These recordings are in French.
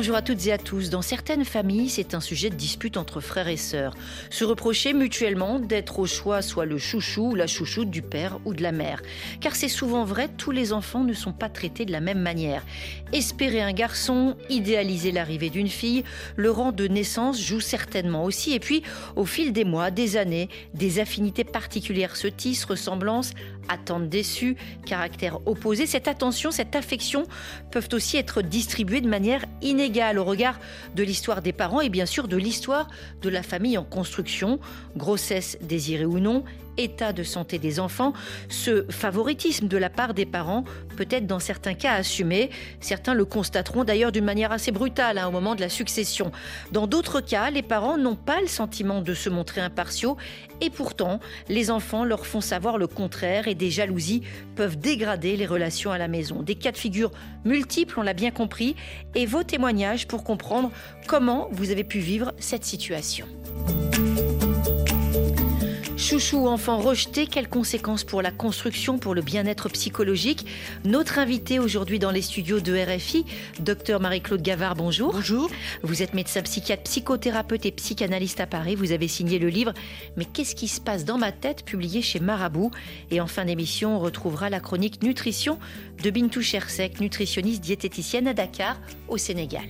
Bonjour à toutes et à tous. Dans certaines familles, c'est un sujet de dispute entre frères et sœurs. Se reprocher mutuellement d'être au choix soit le chouchou ou la chouchoute du père ou de la mère. Car c'est souvent vrai, tous les enfants ne sont pas traités de la même manière. Espérer un garçon, idéaliser l'arrivée d'une fille, le rang de naissance joue certainement aussi. Et puis, au fil des mois, des années, des affinités particulières se tissent, ressemblances, attentes déçues, caractères opposés. Cette attention, cette affection peuvent aussi être distribuées de manière inégale au regard de l'histoire des parents et bien sûr de l'histoire de la famille en construction, grossesse désirée ou non, état de santé des enfants, ce favoritisme de la part des parents peut être dans certains cas assumé. Certains le constateront d'ailleurs d'une manière assez brutale hein, au moment de la succession. Dans d'autres cas, les parents n'ont pas le sentiment de se montrer impartiaux et pourtant, les enfants leur font savoir le contraire et des jalousies peuvent dégrader les relations à la maison. Des cas de figure multiples, on l'a bien compris, et vos témoignages pour comprendre comment vous avez pu vivre cette situation. Chouchou ou enfant rejeté, quelles conséquences pour la construction, pour le bien-être psychologique? Notre invité aujourd'hui dans les studios de RFI, docteur Marie-Claude Gavard, bonjour. Bonjour. Vous êtes médecin psychiatre, psychothérapeute et psychanalyste à Paris. Vous avez signé le livre Mais qu'est-ce qui se passe dans ma tête? publié chez Marabout. Et en fin d'émission, on retrouvera la chronique nutrition de Bintou Chersek, nutritionniste diététicienne à Dakar, au Sénégal.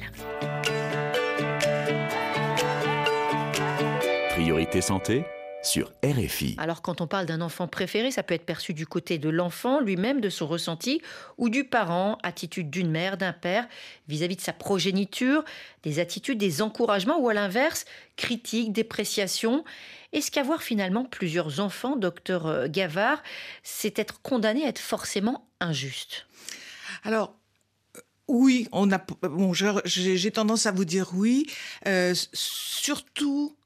Priorité santé sur RFI. Alors quand on parle d'un enfant préféré, ça peut être perçu du côté de l'enfant lui-même, de son ressenti, ou du parent, attitude d'une mère, d'un père, vis-à-vis de sa progéniture, des attitudes, des encouragements, ou à l'inverse, critique, dépréciation. Est-ce qu'avoir finalement plusieurs enfants, docteur euh, Gavard, c'est être condamné à être forcément injuste? Alors, euh, oui, on a. Bon, j'ai tendance à vous dire oui, euh, surtout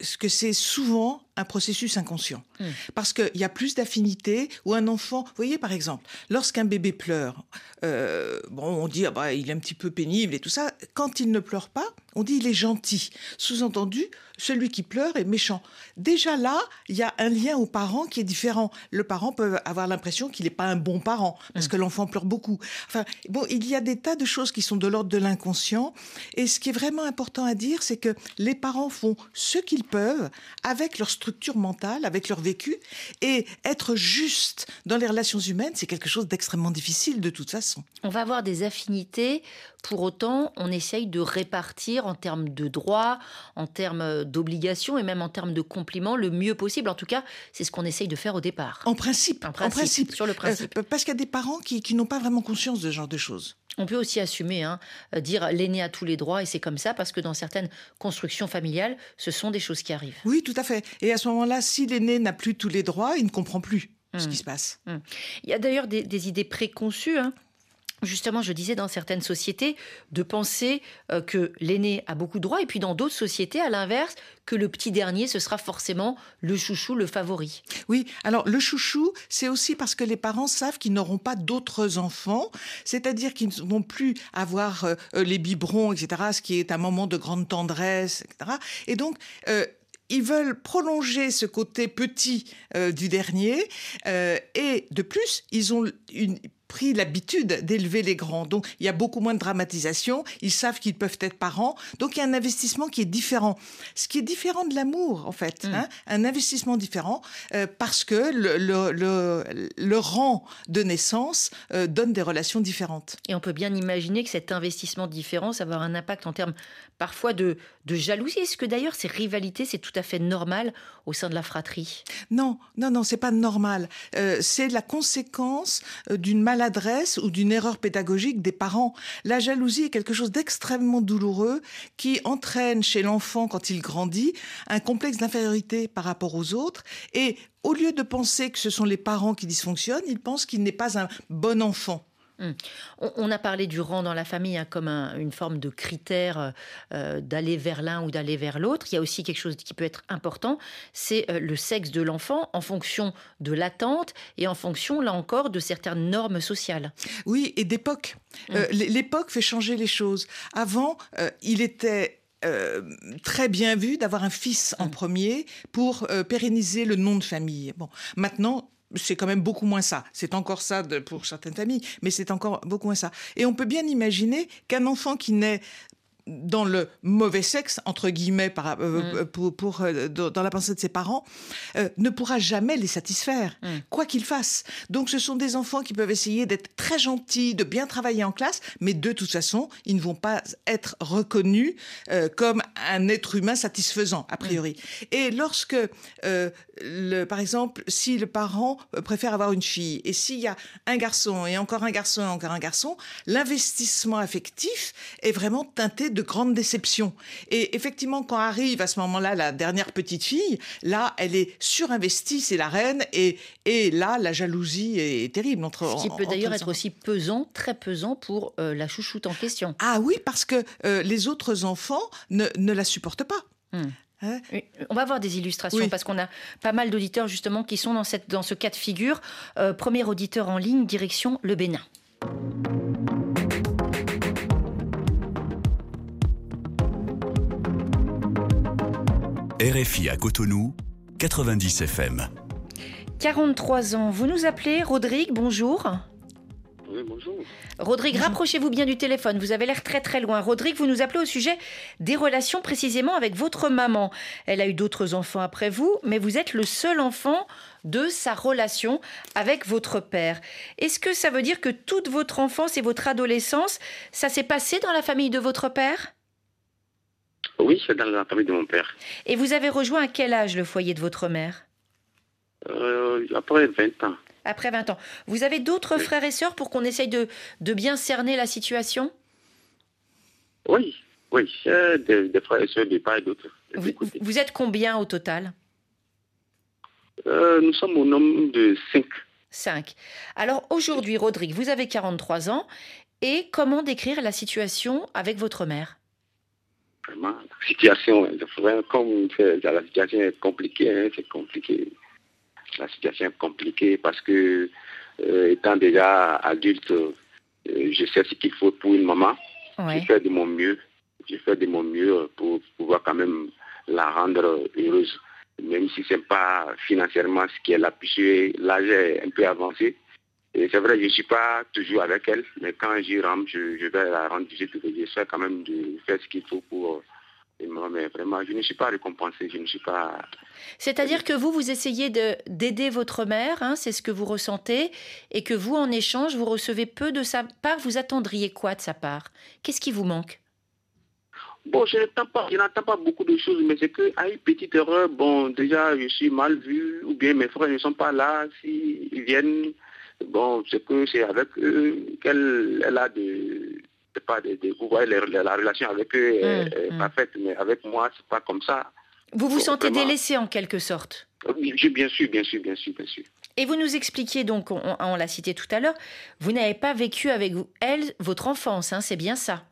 ce que c'est souvent un processus inconscient. Hmm. Parce qu'il y a plus d'affinité ou un enfant. Vous voyez, par exemple, lorsqu'un bébé pleure, euh, bon, on dit ah bah, il est un petit peu pénible et tout ça. Quand il ne pleure pas, on dit il est gentil. Sous-entendu, celui qui pleure est méchant. Déjà là, il y a un lien aux parents qui est différent. Le parent peut avoir l'impression qu'il n'est pas un bon parent parce hmm. que l'enfant pleure beaucoup. Enfin, bon, il y a des tas de choses qui sont de l'ordre de l'inconscient. Et ce qui est vraiment important à dire, c'est que les parents font ce qu'ils peuvent avec leur structure mentale, avec leur vécu, et être juste dans les relations humaines, c'est quelque chose d'extrêmement difficile de toute façon. On va avoir des affinités, pour autant, on essaye de répartir en termes de droits, en termes d'obligations et même en termes de compliments le mieux possible. En tout cas, c'est ce qu'on essaye de faire au départ. En principe, en principe, sur le principe. Euh, parce qu'il y a des parents qui, qui n'ont pas vraiment conscience de ce genre de choses. On peut aussi assumer, hein, euh, dire l'aîné a tous les droits et c'est comme ça parce que dans certaines constructions familiales, ce sont des choses qui arrivent. Oui, tout à fait. Et à ce moment-là, si l'aîné n'a plus tous les droits, il ne comprend plus ce qui mmh. se passe. Mmh. Il y a d'ailleurs des, idées préconçues. Hein justement, je disais, dans certaines sociétés, de penser euh, que l'aîné a beaucoup de droits, et puis dans d'autres sociétés, à l'inverse, que le petit dernier, ce sera forcément le chouchou, le favori. Oui, alors le chouchou, c'est aussi parce que les parents savent qu'ils n'auront pas d'autres enfants, c'est-à-dire qu'ils ne vont plus avoir euh, euh, les biberons, etc., ce qui est un moment de grande tendresse, etc. Et donc, ils veulent prolonger ce côté petit du dernier et de plus ils ont une pris l'habitude d'élever les grands. Donc, il y a beaucoup moins de dramatisation. Ils savent qu'ils peuvent être parents. Donc, il y a un investissement qui est différent. Ce qui est différent de l'amour, en fait. Mm. Hein. un investissement différent euh, parce que le, le, le, rang de naissance euh, donne des relations différentes. Et on peut bien imaginer que cet investissement différent, ça va avoir un impact en termes parfois de, de jalousie. Est-ce que d'ailleurs ces rivalités, c'est tout à fait normal au sein de la fratrie? Non, non, non, c'est pas normal. Euh, c'est la conséquence d'une maladie adresse ou d'une erreur pédagogique des parents. La jalousie est quelque chose d'extrêmement douloureux qui entraîne chez l'enfant, quand il grandit, un complexe d'infériorité par rapport aux autres et au lieu de penser que ce sont les parents qui dysfonctionnent, il pense qu'il n'est pas un bon enfant. Hum. On, a parlé du rang dans la famille hein, comme une forme de critère euh, euh, d'aller vers l'un ou d'aller vers l'autre. Il y a aussi quelque chose qui peut être important, c'est euh, le sexe de l'enfant en fonction de l'attente et en fonction, là encore, de certaines normes sociales. Oui, et d'époque. Hum. L'époque fait changer les choses. Avant, il était très bien vu d'avoir un fils en hum. premier pour pérenniser le nom de famille. Bon, maintenant, c'est quand même beaucoup moins ça. C'est encore ça pour certaines familles, mais c'est encore beaucoup moins ça. Et on peut bien imaginer qu'un enfant qui naît dans le mauvais sexe, entre guillemets, par, euh, mm. pour, pour euh, dans la pensée de ses parents, euh, ne pourra jamais les satisfaire, mm. quoi qu'il fasse. Donc ce sont des enfants qui peuvent essayer d'être très gentils, de bien travailler en classe, mais de toute façon, ils ne vont pas être reconnus comme un être humain satisfaisant, a priori. Mm. Et lorsque, le, par exemple, si le parent préfère avoir une fille, et s'il y a un garçon, et encore un garçon, et encore un garçon, l'investissement affectif est vraiment teinté de grandes déceptions. Et effectivement, quand arrive à ce moment-là la dernière petite fille, là, elle est surinvestie, c'est la reine, et, et là, la jalousie est terrible. Entre, Ce qui peut d'ailleurs être aussi pesant, très pesant pour euh, la chouchoute en question. Ah oui, parce que euh, les autres enfants ne, ne la supportent pas. Hmm. Hein on va voir des illustrations parce qu'on a pas mal d'auditeurs justement qui sont dans, cette, dans ce cas de figure. Euh, premier auditeur en ligne, direction le Bénin. RFI à Cotonou, 90 FM. 43 ans, vous nous appelez Rodrigue, bonjour. Oui, bonjour. Rodrigue, rapprochez-vous bien du téléphone, vous avez l'air très très loin. Rodrigue, vous nous appelez au sujet des relations précisément avec votre maman. Elle a eu d'autres enfants après vous, mais vous êtes le seul enfant de sa relation avec votre père. Est-ce que ça veut dire que toute votre enfance et votre adolescence, ça s'est passé dans la famille de votre père? Oui, c'est dans la famille de mon père. Et vous avez rejoint à quel âge le foyer de votre mère? Euh, Après 20 ans. Après 20 ans. Vous avez d'autres frères et sœurs pour qu'on essaye de, de, bien cerner la situation? Oui, oui, des, des, frères et sœurs de part et d'autre. Vous, êtes combien au total? Euh, Nous sommes au nombre de 5. 5. Alors aujourd'hui, Rodrigue, vous avez 43 ans. Et comment décrire la situation avec votre mère? Vraiment, la situation, comme la situation est compliquée, hein, c'est compliqué. La situation est compliquée parce que, euh, étant déjà adulte, euh, je sais ce qu'il faut pour une maman. Je fais de mon mieux. Je fais de mon mieux pour pouvoir quand même la rendre heureuse. Même si ce n'est pas financièrement ce est là, puisque l'âge est un peu avancé. Et c'est vrai, je ne suis pas toujours avec elle, mais quand j'y rentre, je, vais la rendre visite. J'essaie quand même de faire ce qu'il faut pour moi, mais vraiment, je ne suis pas récompensé, je ne suis pas... C'est-à-dire que vous, vous essayez d'aider votre mère, hein, c'est ce que vous ressentez, et que vous, en échange, vous recevez peu de sa part, vous attendriez quoi de sa part? Qu'est-ce qui vous manque? Bon, je n'entends pas, pas beaucoup de choses, mais c'est qu'à une petite erreur, bon, déjà, je suis mal vu, ou bien mes frères ne sont pas là, s'ils viennent, bon, c'est que c'est avec eux qu'elle a de, pas de, vous voyez, la relation avec eux est, mmh, mmh. parfaite, mais avec moi, c'est pas comme ça. Vous vous sentez délaissé en quelque sorte Oui, bien sûr, bien sûr, bien sûr, bien sûr. Et vous nous expliquiez donc, on, l'a cité tout à l'heure, vous n'avez pas vécu avec elle votre enfance, hein, c'est bien ça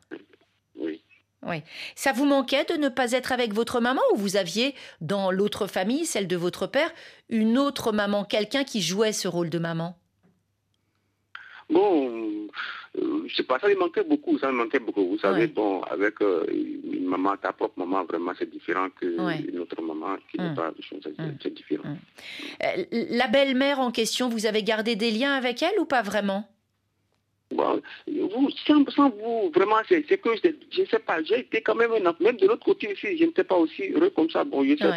Oui. Oui. Ça vous manquait de ne pas être avec votre maman ou vous aviez, dans l'autre famille, celle de votre père, une autre maman, quelqu'un qui jouait ce rôle de maman Bon, euh, je sais pas, ça me manquait beaucoup, ça me manquait beaucoup. Vous savez, bon, avec euh, une maman, ta propre maman, vraiment, c'est différent que une autre maman qui n'est hum. pas, hum. c'est différent. Hum. Euh, la belle-mère en question, vous avez gardé des liens avec elle ou pas vraiment? Bon, vous, sans, vous, vraiment, c'est que je ne sais pas, j'ai été quand même, même de l'autre côté ici, je n'étais pas aussi heureux comme ça. Bon, je sais,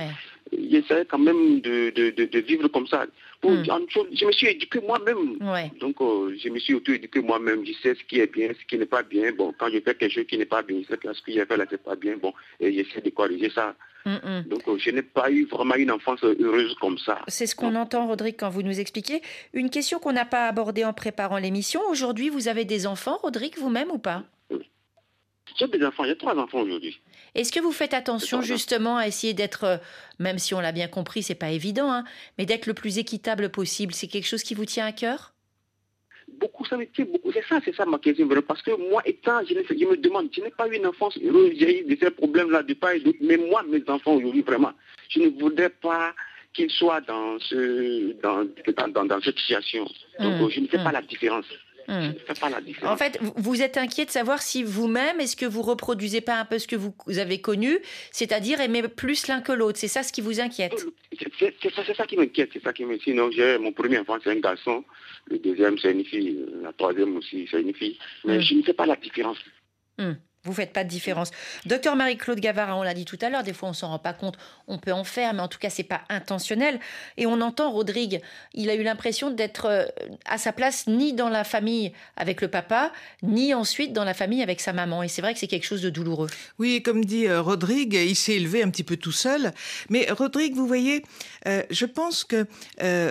j'essaie quand même de, de, de, vivre comme ça. Hmm. Je me suis éduqué moi-même. Donc, euh, je me suis auto-éduqué moi-même. Je sais ce qui est bien, ce qui n'est pas bien. Bon, quand je fais quelque chose qui n'est pas bien, je sais que ce que j'ai fait là, c'est pas bien. Bon, et j'essaie de corriger ça. Hmm, hmm. Donc, euh, je n'ai pas eu vraiment une enfance heureuse comme ça. C'est ce qu'on entend, Rodrigue, quand vous nous expliquez. Une question qu'on n'a pas abordée en préparant l'émission. Aujourd'hui, vous avez des enfants, Rodrigue, vous-même ou pas j'ai des enfants, j'ai trois enfants aujourd'hui. Est-ce que vous faites attention justement à essayer d'être, euh, même si on l'a bien compris, c'est pas évident, hein, mais d'être le plus équitable possible? C'est quelque chose qui vous tient à cœur? Beaucoup, ça beaucoup. C'est ça, c'est ça ma question. Parce que moi, étant, je, je me demande, je n'ai pas eu une enfance heureuse, j'ai eu de ces problèmes-là de part et d'autre. Mais moi, mes enfants aujourd'hui, vraiment, je ne voudrais pas qu'ils soient dans, ce, dans, dans, dans, cette situation. Donc, mmh. je ne fais mmh. pas la différence. Hmm. En fait, vous êtes inquiet de savoir si vous-même, est-ce que vous reproduisez pas un peu ce que vous avez connu, c'est-à-dire aimer plus l'un que l'autre. C'est ça ce qui vous inquiète C'est ça, qui m'inquiète. C'est ça qui m'inquiète. Sinon, j'ai mon premier enfant, c'est un garçon. Le deuxième, c'est une fille. La troisième aussi, c'est une fille. Mais hmm. je ne fais pas la différence. Hmm. Vous faites pas de différence. Docteur Marie-Claude Gavara, on l'a dit tout à l'heure, des fois on s'en rend pas compte, on peut en faire, mais en tout cas c'est pas intentionnel. Et on entend Rodrigue, il a eu l'impression d'être euh, à sa place ni dans la famille avec le papa, ni ensuite dans la famille avec sa maman. Et c'est vrai que c'est quelque chose de douloureux. Oui, comme dit euh, Rodrigue, il s'est élevé un petit peu tout seul. Mais Rodrigue, vous voyez, euh, je pense que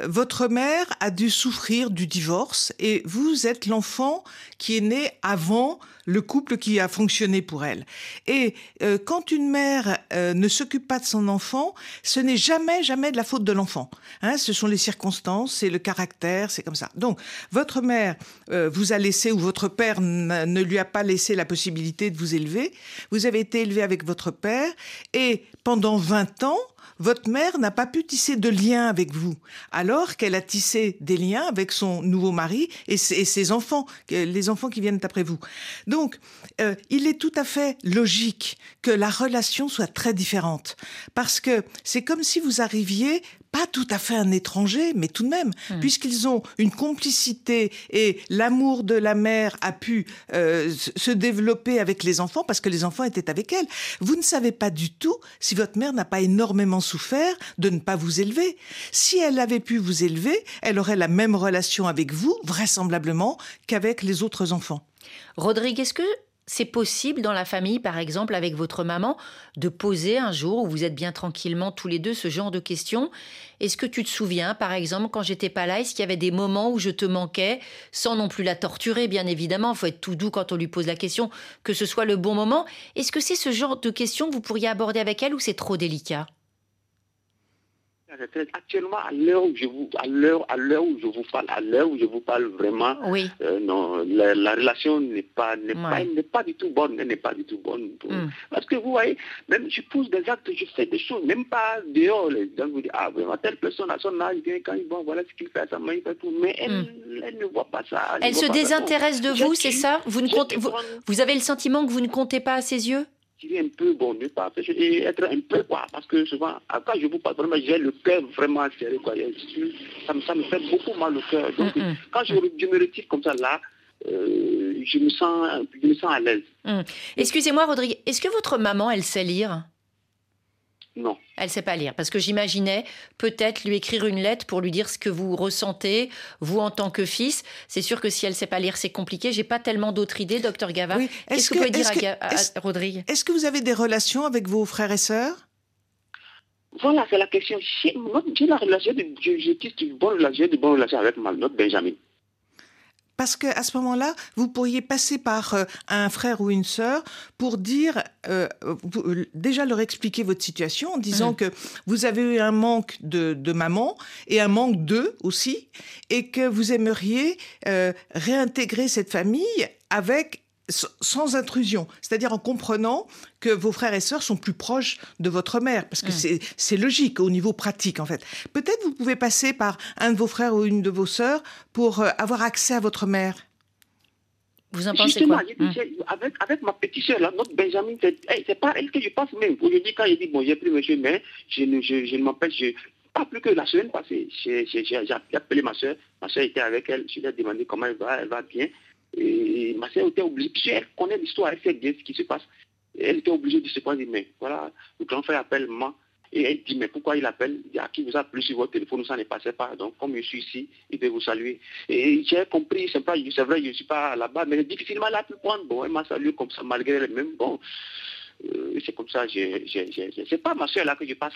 votre mère a dû souffrir du divorce et vous êtes l'enfant qui est né avant le couple qui a fonctionné pour elle. Et euh, quand une mère euh, ne s'occupe pas de son enfant, ce n'est jamais, jamais de la faute de l'enfant. Hein, ce sont les circonstances, c'est le caractère, c'est comme ça. Donc, votre mère euh, vous a laissé, ou votre père ne lui a pas laissé la possibilité de vous élever. Vous avez été élevé avec votre père, et pendant 20 ans, votre mère n'a pas pu tisser de liens avec vous, alors qu'elle a tissé des liens avec son nouveau mari et ses, enfants, les enfants qui viennent après vous. Donc, euh, il est tout à fait logique que la relation soit très différente, parce que c'est comme si vous arriviez pas tout à fait un étranger, mais tout de même, hmm. puisqu'ils ont une complicité et l'amour de la mère a pu euh, se développer avec les enfants parce que les enfants étaient avec elle. Vous ne savez pas du tout si votre mère n'a pas énormément souffert de ne pas vous élever. Si elle avait pu vous élever, elle aurait la même relation avec vous, vraisemblablement, qu'avec les autres enfants. Rodrigue, est-ce que c'est possible dans la famille, par exemple, avec votre maman, de poser un jour où vous êtes bien tranquillement tous les deux ce genre de questions. Est-ce que tu te souviens, par exemple, quand j'étais pas là, est-ce qu'il y avait des moments où je te manquais, sans non plus la torturer, bien évidemment, il faut être tout doux quand on lui pose la question, que ce soit le bon moment. Est-ce que c'est ce genre de questions que vous pourriez aborder avec elle ou c'est trop délicat? Actuellement, à l'heure où je vous, à l'heure, à l'heure où je vous parle, à l'heure où je vous parle vraiment, oui. Euh, non, la, relation n'est pas, n'est pas, n'est pas du tout bonne, n'est pas du tout bonne. Hmm. Parce que vous voyez, même je pose des actes, je fais des choses, même pas dehors, les gens vous disent, ah vraiment, telle personne à son âge vient quand il bon, voilà ce qu'il fait à sa main, il fait tout, mais elle, hmm. elle, ne voit pas ça. Elle, se désintéresse de vous, c'est ça? Vous, ne comptez, vous, vous avez le sentiment que vous ne comptez pas à ses yeux? Un peu, bon, ne pas dis être un peu, quoi, parce que souvent, quand je vous parle vraiment, j'ai le cœur vraiment serré, quoi. Ça me, ça me fait beaucoup mal au cœur. Donc, quand je, je, me retire comme ça, là, euh, je, me sens, je me sens à l'aise. Mm. Excusez-moi, Rodrigue, est-ce que votre maman, elle sait lire? Non. Elle sait pas lire parce que j'imaginais peut-être lui écrire une lettre pour lui dire ce que vous ressentez vous en tant que fils. C'est sûr que si elle sait pas lire, c'est compliqué. J'ai pas tellement d'autres idées, docteur Gava. Qu'est-ce que, vous pouvez dire à, Rodrigue? Est-ce que vous avez des relations avec vos frères et sœurs? Voilà, c'est la question. J'ai la relation, de, je, je, une bonne relation, de bonne relation avec ma notre Benjamin parce qu'à ce moment-là, vous pourriez passer par euh, un frère ou une sœur pour dire, euh, euh, déjà leur expliquer votre situation en disant mmh. que vous avez eu un manque de, de maman et un manque d'eux aussi, et que vous aimeriez réintégrer cette famille avec sans intrusion, c'est-à-dire en comprenant que vos frères et sœurs sont plus proches de votre mère, parce que mm. c'est logique au niveau pratique en fait. Peut-être vous pouvez passer par un de vos frères ou une de vos sœurs pour euh, avoir accès à votre mère. Vous en pensez quoi mm. avec, avec ma petite sœur, notre Benjamin, c'est pas elle que je pense même. Aujourd'hui, quand il dit, bon, j'ai pris monsieur, mais je ne, je, je ne m'empêche, pas plus que la semaine passée, j'ai appelé ma sœur, ma sœur était avec elle, je lui ai demandé comment elle va, elle va bien. Et ma sœur était obligée, elle connaît l'histoire, elle sait bien ce qui se passe. Elle était obligée de se prendre, mais voilà, le grand frère appelle moi. Et elle dit, mais pourquoi il appelle? Il dit, à qui vous a plus sur votre téléphone, ça ne passait pas. Donc, comme je suis ici, il peut vous saluer. Et j'ai compris, c'est vrai, je ne suis pas là-bas, mais difficilement elle a pu prendre. Bon, elle m'a salué comme ça, malgré elle-même. Bon, euh, c'est comme ça. C'est pas ma soeur là que je passe.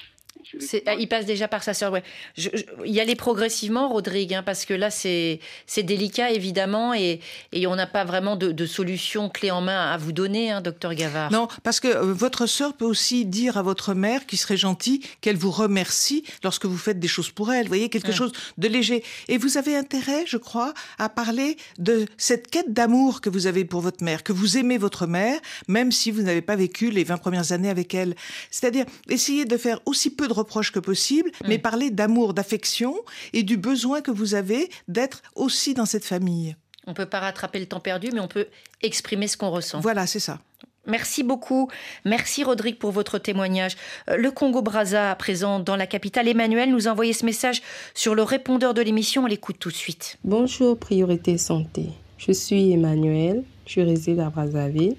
Ah, il passe déjà par sa sœur, ouais. Je, y allait progressivement, Rodrigue, hein, parce que là, c'est délicat, évidemment, et, et on n'a pas vraiment de, de, solution clé en main à vous donner, hein, docteur Gavard. Non, parce que euh, votre sœur peut aussi dire à votre mère, qui serait gentille, qu'elle vous remercie lorsque vous faites des choses pour elle. Vous voyez, quelque chose de léger. Et vous avez intérêt, je crois, à parler de cette quête d'amour que vous avez pour votre mère, que vous aimez votre mère, même si vous n'avez pas vécu les 20 premières années avec elle. C'est-à-dire, essayer de faire aussi peu de reproches que possible, mm. mais parler d'amour, d'affection et du besoin que vous avez d'être aussi dans cette famille. On ne peut pas rattraper le temps perdu, mais on peut exprimer ce qu'on ressent. Voilà, c'est ça. Merci beaucoup. Merci Rodrigue pour votre témoignage. Euh, le Congo-Braza, présent dans la capitale, Emmanuel nous a envoyé ce message sur le répondeur de l'émission. On l'écoute tout de suite. Bonjour, Priorité Santé. Je suis Emmanuel, je réside à Brazzaville.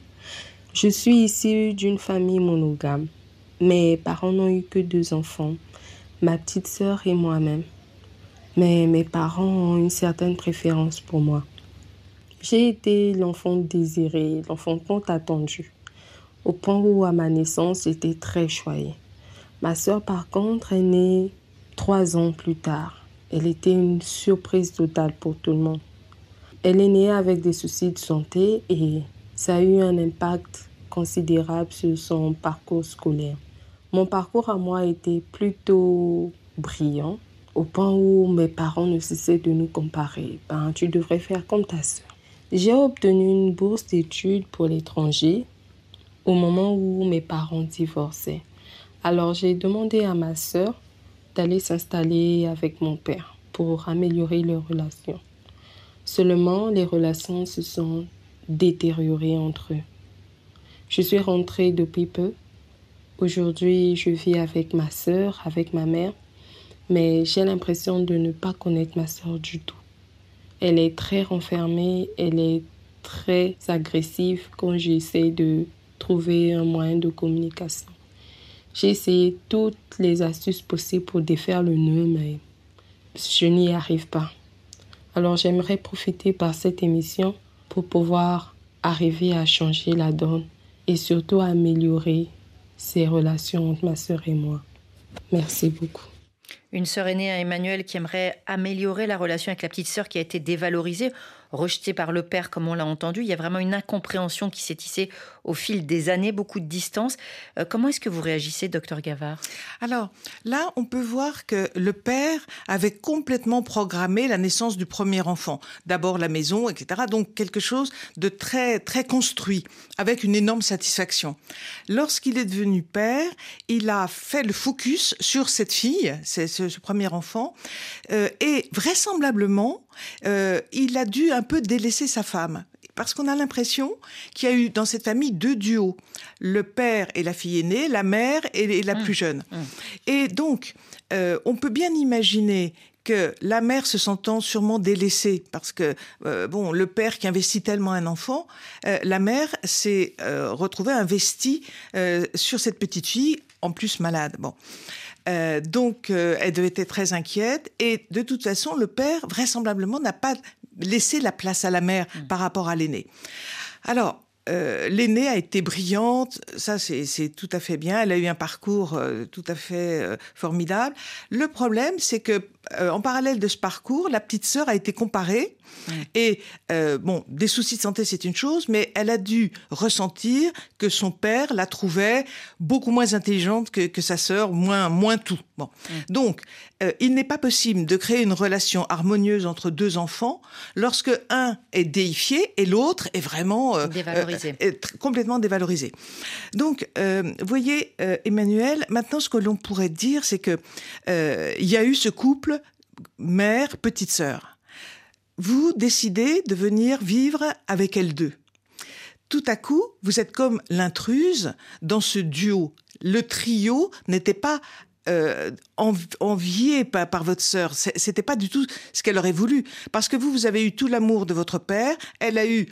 Je suis issue d'une famille monogame. Mes parents n'ont eu que deux enfants, ma petite sœur et moi-même. Mais mes parents ont une certaine préférence pour moi. J'ai été l'enfant désiré, l'enfant tant attendu, au point où à ma naissance j'étais très choyée. Ma sœur par contre est née trois ans plus tard. Elle était une surprise totale pour tout le monde. Elle est née avec des soucis de santé et ça a eu un impact considérable sur son parcours scolaire. Mon parcours à moi était plutôt brillant, au point où mes parents ne cessaient de nous comparer. Ben, tu devrais faire comme ta sœur. J'ai obtenu une bourse d'études pour l'étranger au moment où mes parents divorçaient. Alors j'ai demandé à ma sœur d'aller s'installer avec mon père pour améliorer leurs relations. Seulement, les relations se sont détériorées entre eux. Je suis rentrée depuis peu Aujourd'hui, je vis avec ma sœur, avec ma mère, mais j'ai l'impression de ne pas connaître ma sœur du tout. Elle est très renfermée, elle est très agressive quand j'essaie de trouver un moyen de communication. J'ai essayé toutes les astuces possibles pour défaire le nœud, mais je n'y arrive pas. Alors j'aimerais profiter par cette émission pour pouvoir arriver à changer la donne et surtout améliorer ces relations entre ma sœur et moi. Merci beaucoup. Une sœur aînée à Emmanuel qui aimerait améliorer la relation avec la petite sœur qui a été dévalorisée rejeté par le père, comme on l'a entendu. Il y a vraiment une incompréhension qui s'est tissée au fil des années, beaucoup de distance. Euh, comment est-ce que vous réagissez, docteur Gavard? Alors là, on peut voir que le père avait complètement programmé la naissance du premier enfant. D'abord la maison, etc. Donc quelque chose de très très construit, avec une énorme satisfaction. Lorsqu'il est devenu père, il a fait le focus sur cette fille, c'est ce, premier enfant, euh, et vraisemblablement, euh, il a dû un peu délaisser sa femme. Parce qu'on a l'impression qu'il y a eu dans cette famille deux duos. Le père et la fille aînée, la mère et, la mmh. plus jeune. Mmh. Et donc, euh, on peut bien imaginer que la mère se sentant sûrement délaissée parce que euh, bon le père qui investit tellement un enfant, la mère s'est retrouvée investie sur cette petite fille en plus malade. Bon. Euh, donc, euh, elle devait être très inquiète. Et de toute façon, le père, vraisemblablement, n'a pas laissé la place à la mère mm. par rapport à l'aîné. Alors, euh, l'aînée a été brillante, ça c'est tout à fait bien. Elle a eu un parcours tout à fait formidable. Le problème, c'est que en parallèle de ce parcours, la petite sœur a été comparée et euh, bon, des soucis de santé, c'est une chose, mais elle a dû ressentir que son père la trouvait beaucoup moins intelligente que, que sa sœur, moins, moins tout. Bon. Donc, euh, il n'est pas possible de créer une relation harmonieuse entre deux enfants lorsque un est déifié et l'autre est vraiment euh, dévalorisé. complètement dévalorisé. Donc, vous voyez, Emmanuel, maintenant, ce que l'on pourrait dire, c'est que il y a eu ce couple mère petite sœur vous décidez de venir vivre avec elle deux. Tout à coup, vous êtes comme l'intruse dans ce duo. Le trio n'était pas euh, envié par, par, votre sœur. C'était pas du tout ce qu'elle aurait voulu. Parce que vous, vous avez eu tout l'amour de votre père. Elle a eu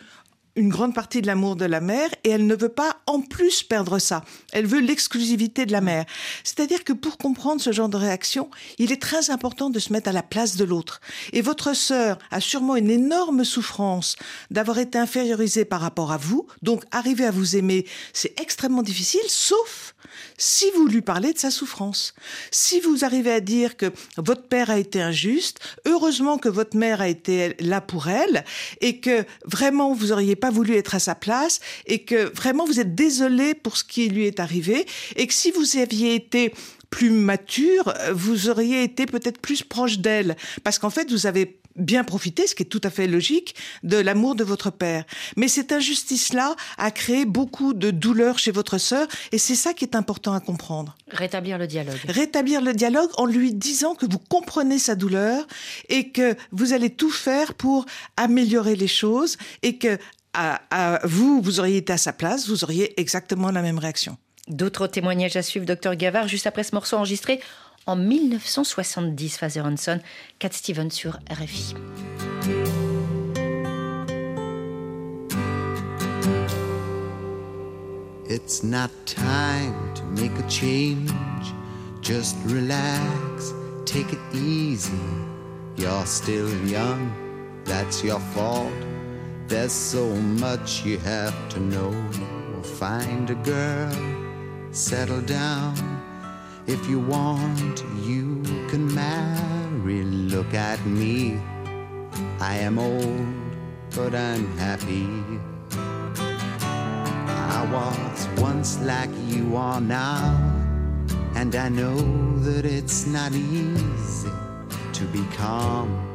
une grande partie de l'amour de la mère et elle ne veut pas en plus perdre ça. Elle veut l'exclusivité de la mère. C'est-à-dire que pour comprendre ce genre de réaction, il est très important de se mettre à la place de l'autre. Et votre sœur a sûrement une énorme souffrance d'avoir été infériorisée par rapport à vous. Donc arriver à vous aimer, c'est extrêmement difficile, sauf si vous lui parlez de sa souffrance. Si vous arrivez à dire que votre père a été injuste, heureusement que votre mère a été là pour elle et que vraiment vous auriez pas voulu être à sa place et que vraiment vous êtes désolé pour ce qui lui est arrivé et que si vous aviez été plus mature, vous auriez été peut-être plus proche d'elle parce qu'en fait vous avez bien profiter, ce qui est tout à fait logique, de l'amour de votre père. Mais cette injustice-là a créé beaucoup de douleur chez votre sœur, et c'est ça qui est important à comprendre. Rétablir le dialogue. Rétablir le dialogue en lui disant que vous comprenez sa douleur et que vous allez tout faire pour améliorer les choses et que à, vous, vous auriez été à sa place, vous auriez exactement la même réaction. D'autres témoignages à suivre, docteur Gavard, juste après ce morceau enregistré en 1970, Father Hanson, Cat Stevens sur RFI. It's not time to make a change. Just relax, take it easy. You're still young, that's your fault. There's so much you have to know. Find a girl, settle down. If you want, you can marry. Look at me. I am old, but I'm happy. I was once like you are now, and I know that it's not easy to be calm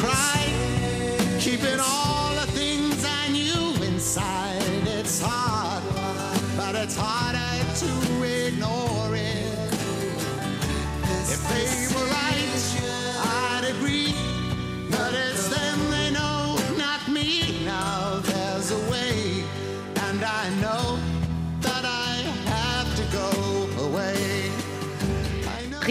Cried keeping all the things I knew inside. It's hard, but it's harder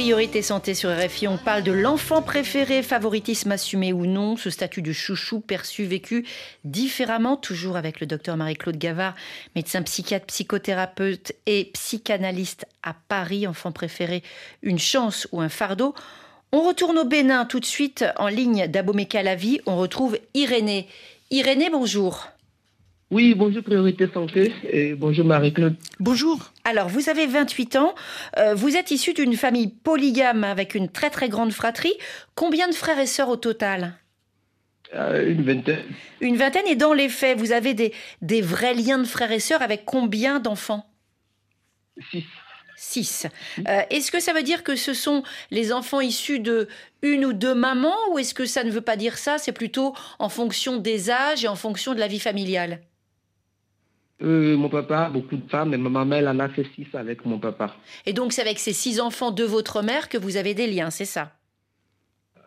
Priorité santé sur RFI, on parle de l'enfant préféré, favoritisme assumé ou non, ce statut de chouchou perçu, vécu différemment, toujours avec le docteur Marie-Claude Gavard, médecin psychiatre, psychothérapeute et psychanalyste à Paris, enfant préféré, une chance ou un fardeau. On retourne au Bénin tout de suite, en ligne d'Abomey-Calavi, on retrouve Irénée. Irénée, bonjour. Oui, bonjour Priorité Santé et bonjour Marie-Claude. Bonjour. Alors, vous avez 28 ans, euh, vous êtes issu d'une famille polygame avec une très très grande fratrie. Combien de frères et sœurs au total? Euh, Une vingtaine. Une vingtaine, et dans les faits, vous avez des, des vrais liens de frères et sœurs avec combien d'enfants? Six. 6. Euh, est-ce que ça veut dire que ce sont les enfants issus de une ou deux mamans ou est-ce que ça ne veut pas dire ça C'est plutôt en fonction des âges et en fonction de la vie familiale? Euh, mon papa beaucoup de femmes, mais ma maman, elle en a fait six avec mon papa. Et donc, c'est avec ces six enfants de votre mère que vous avez des liens, c'est ça?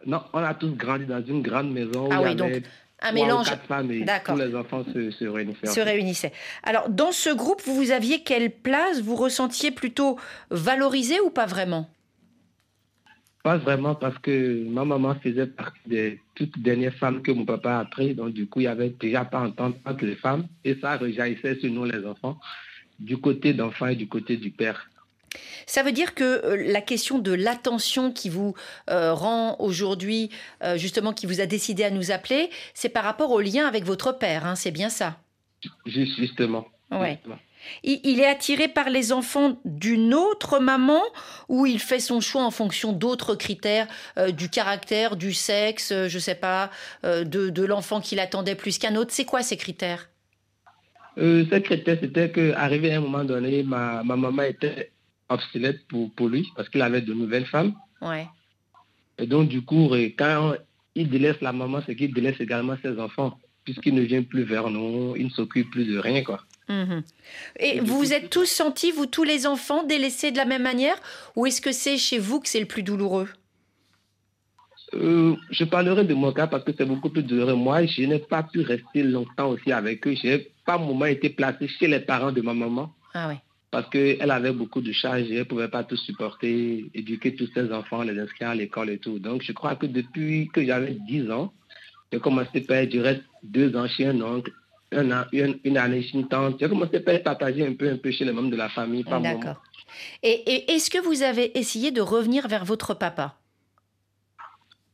Non, on a tous grandi dans une grande maison. Ah oui, donc un mélange. Tous les enfants se, réunissaient. Se réunissaient. Alors, dans ce groupe, vous aviez quelle place? Vous ressentiez plutôt valorisé ou pas vraiment? Pas vraiment, parce que ma maman faisait partie des toutes dernières femmes que mon papa a pris. Donc, du coup, il n'y avait déjà pas entente entre les femmes. Et ça rejaillissait sur nous, les enfants, du côté d'enfants et du côté du père. Ça veut dire que euh, la question de l'attention qui vous euh, rend aujourd'hui, euh, justement, qui vous a décidé à nous appeler, c'est par rapport au lien avec votre père, hein, c'est bien ça? Justement. Ouais. Il, est attiré par les enfants d'une autre maman ou il fait son choix en fonction d'autres critères, du caractère, du sexe, je ne sais pas, de, l'enfant qu'il attendait plus qu'un autre? C'est quoi ces critères? Ces critères, c'était qu'arrivé à un moment donné, ma, ma maman était obsolète pour, pour lui parce qu'il avait de nouvelles femmes. Ouais. Et donc, du coup, quand il délaisse la maman, c'est qu'il délaisse également ses enfants, puisqu'il ne vient plus vers nous, il ne s'occupe plus de rien, quoi. Mhm. Et, vous vous êtes tous sentis, vous tous les enfants, délaissés de la même manière Ou est-ce que c'est chez vous que c'est le plus douloureux? Euh, je parlerai de mon cas parce que c'est beaucoup plus douloureux. Moi, je n'ai pas pu rester longtemps aussi avec eux. Je n'ai pas moment été placé chez les parents de ma maman. Ah oui parce qu'elle avait beaucoup de charges et elle ne pouvait pas tout supporter, éduquer tous ses enfants, les inscrire à l'école et tout. Donc je crois que depuis que j'avais 10 ans, j'ai commencé par du reste deux ans chez un oncle, un an, une, année chez une tante. J'ai commencé par partager un peu, un peu chez les membres de la famille. D'accord. Et, est-ce que vous avez essayé de revenir vers votre papa?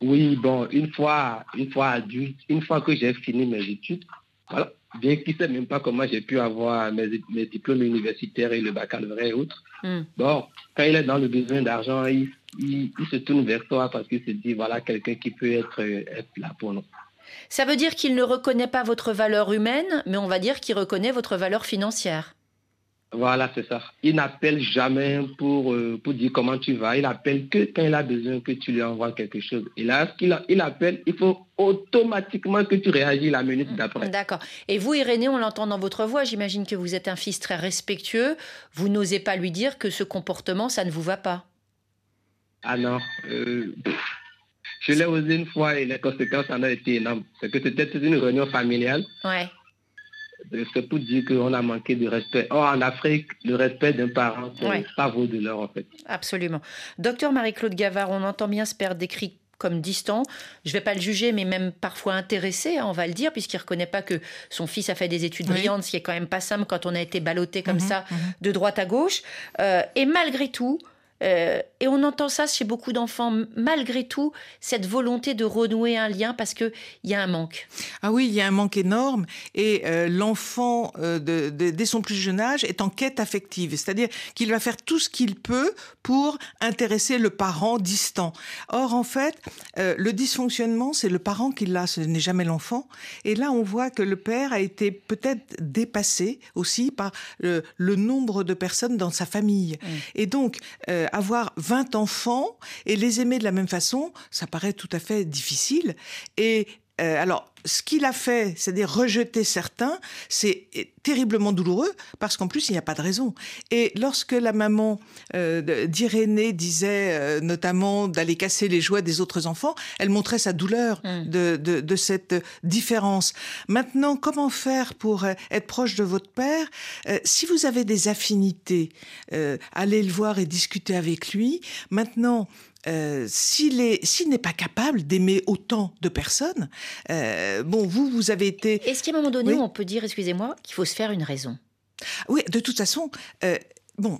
Oui, bon, une fois, une fois adulte, une fois que j'ai fini mes études, voilà, bien qu'il ne sait même pas comment j'ai pu avoir mes, diplômes universitaires et le baccalauréat et autres. Hmm. Bon, quand il est dans le besoin d'argent, il, se tourne vers toi parce qu'il se dit, voilà quelqu'un qui peut être, être là pour nous. Ça veut dire qu'il ne reconnaît pas votre valeur humaine, mais on va dire qu'il reconnaît votre valeur financière. Voilà, c'est ça. Il n'appelle jamais pour, euh, pour dire comment tu vas. Il appelle que quand il a besoin que tu lui envoies quelque chose. Et là, qu'il il appelle, il faut automatiquement que tu réagis la minute d'après. D'accord. Et vous, Irénée, on l'entend dans votre voix. J'imagine que vous êtes un fils très respectueux. Vous n'osez pas lui dire que ce comportement, ça ne vous va pas. Ah non. Euh, je l'ai osé une fois et les conséquences en ont été énormes. C'est que c'était une réunion familiale. Ouais. C'est pour dire qu'on a manqué de respect. Or, en Afrique, le respect d'un parent, c'est pas vaut de l'heure, en fait. Absolument. Docteur Marie-Claude Gavard, on entend bien ce père décrit comme distant. Je ne vais pas le juger, mais même parfois intéressé, hein, on va le dire, puisqu'il ne reconnaît pas que son fils a fait des études brillantes, ce qui est quand même pas simple quand on a été ballotté comme mhm, ça mhm. de droite à gauche. Euh, et malgré tout, euh, et on entend ça chez beaucoup d'enfants, malgré tout, cette volonté de renouer un lien parce qu'il y a un manque. Ah oui, il y a un manque énorme. Et euh, l'enfant, euh, dès son plus jeune âge, est en quête affective. C'est-à-dire qu'il va faire tout ce qu'il peut pour intéresser le parent distant. Or, en fait, le dysfonctionnement, c'est le parent qui l'a, ce n'est jamais l'enfant. Et là, on voit que le père a été peut-être dépassé aussi par le, nombre de personnes dans sa famille. Mmh. Et donc, avoir 20 enfants et les aimer de la même façon, ça paraît tout à fait difficile. Euh, alors, ce qu'il a fait, c'est-à-dire rejeter certains, c'est terriblement douloureux parce qu'en plus, il n'y a pas de raison. Et lorsque la maman euh, d'Irénée disait euh, notamment d'aller casser les joies des autres enfants, elle montrait sa douleur mmh. de, de, cette différence. Maintenant, comment faire pour être proche de votre père? Si vous avez des affinités, allez le voir et discuter avec lui. Maintenant, euh, s'il n'est pas capable d'aimer autant de personnes, euh, bon, vous, vous avez été. Est-ce qu'à un moment donné, on peut dire, excusez-moi, qu'il faut se faire une raison? Oui, de toute façon, euh, bon,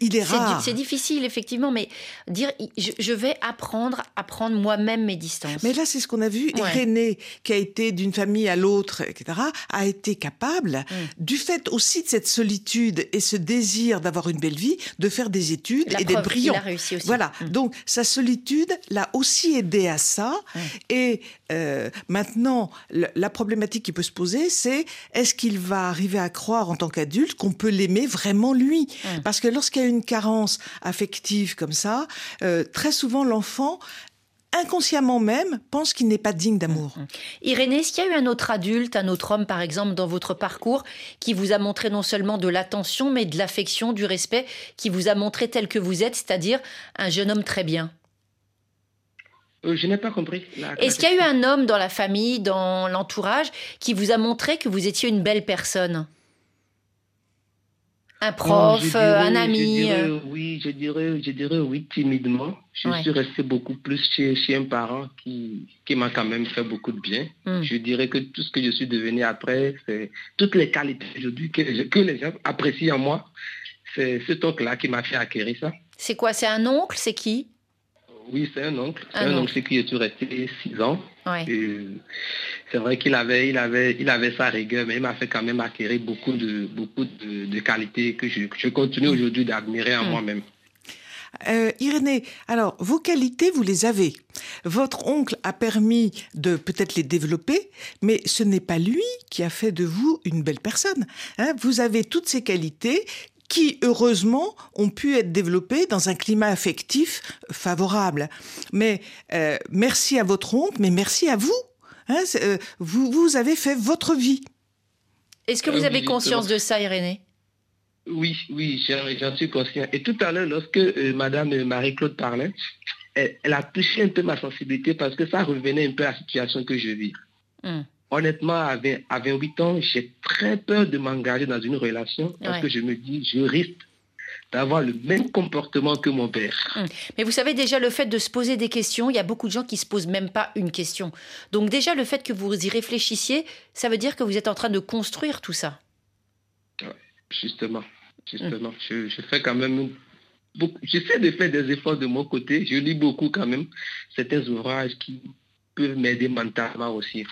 il est rare. C'est difficile, effectivement, mais dire je, vais apprendre à prendre moi-même mes distances. Mais là, c'est ce qu'on a vu. Irénée, qui a été d'une famille à l'autre, etc., a été capable, mm. du fait aussi de cette solitude et ce désir d'avoir une belle vie, de faire des études et d'être brillant. Il a réussi aussi. Voilà. Mm. Donc, sa solitude l'a aussi aidé à ça. Mm. Et euh, maintenant, la problématique qui peut se poser, c'est est-ce qu'il va arriver à croire en tant qu'adulte qu'on peut l'aimer vraiment lui? Mmh. Parce que lorsqu'il y a une carence affective comme ça, euh, très souvent l'enfant inconsciemment même, pense qu'il n'est pas digne d'amour. Mmh, mmh. Irénée, est-ce qu'il y a eu un autre adulte, un autre homme, par exemple, dans votre parcours, qui vous a montré non seulement de l'attention, mais de l'affection, du respect, qui vous a montré tel que vous êtes, c'est-à-dire un jeune homme très bien? Euh, je n'ai pas compris. Est-ce qu'il y a eu un homme dans la famille, dans l'entourage, qui vous a montré que vous étiez une belle personne? Un prof, un ami euh. Oui, je dirais, je dirais oui, timidement. Je suis resté beaucoup plus chez, chez un parent qui, qui m'a quand même fait beaucoup de bien. Hmm. Je dirais que tout ce que je suis devenu après, c'est toutes les qualités aujourd'hui que, que les gens apprécient en moi. C'est cet oncle-là qui m'a fait acquérir ça. C'est quoi C'est un oncle C'est qui? Oui, c'est un oncle. C'est un, oncle, c'est qui est resté six ans. C'est vrai qu'il avait, il avait, il avait sa rigueur, mais il m'a fait quand même acquérir beaucoup de, beaucoup de, qualités que je, je continue aujourd'hui d'admirer en hmm. moi-même. Euh, Irénée, alors vos qualités, vous les avez. Votre oncle a permis de peut-être les développer, mais ce n'est pas lui qui a fait de vous une belle personne. Hein. vous avez toutes ces qualités qui, heureusement, ont pu être développés dans un climat affectif favorable. Mais euh, merci à votre oncle, mais merci à vous. Hein, euh, vous, vous avez fait votre vie. Est-ce que vous euh, avez conscience de ça, Irénée? Oui, oui, j'en suis conscient. Et tout à l'heure, lorsque Madame Marie-Claude parlait, elle, a touché un peu ma sensibilité parce que ça revenait un peu à la situation que je vis. Hum honnêtement, à, 28 ans, j'ai très peur de m'engager dans une relation parce que je me dis, je risque d'avoir le même comportement que mon père. Hum. Mais vous savez déjà le fait de se poser des questions, il y a beaucoup de gens qui se posent même pas une question. Donc déjà le fait que vous y réfléchissiez, ça veut dire que vous êtes en train de construire tout ça. justement, justement, hum. je, fais quand même beaucoup, j'essaie de faire des efforts de mon côté. Je lis beaucoup quand même certains ouvrages qui peuvent m'aider mentalement aussi.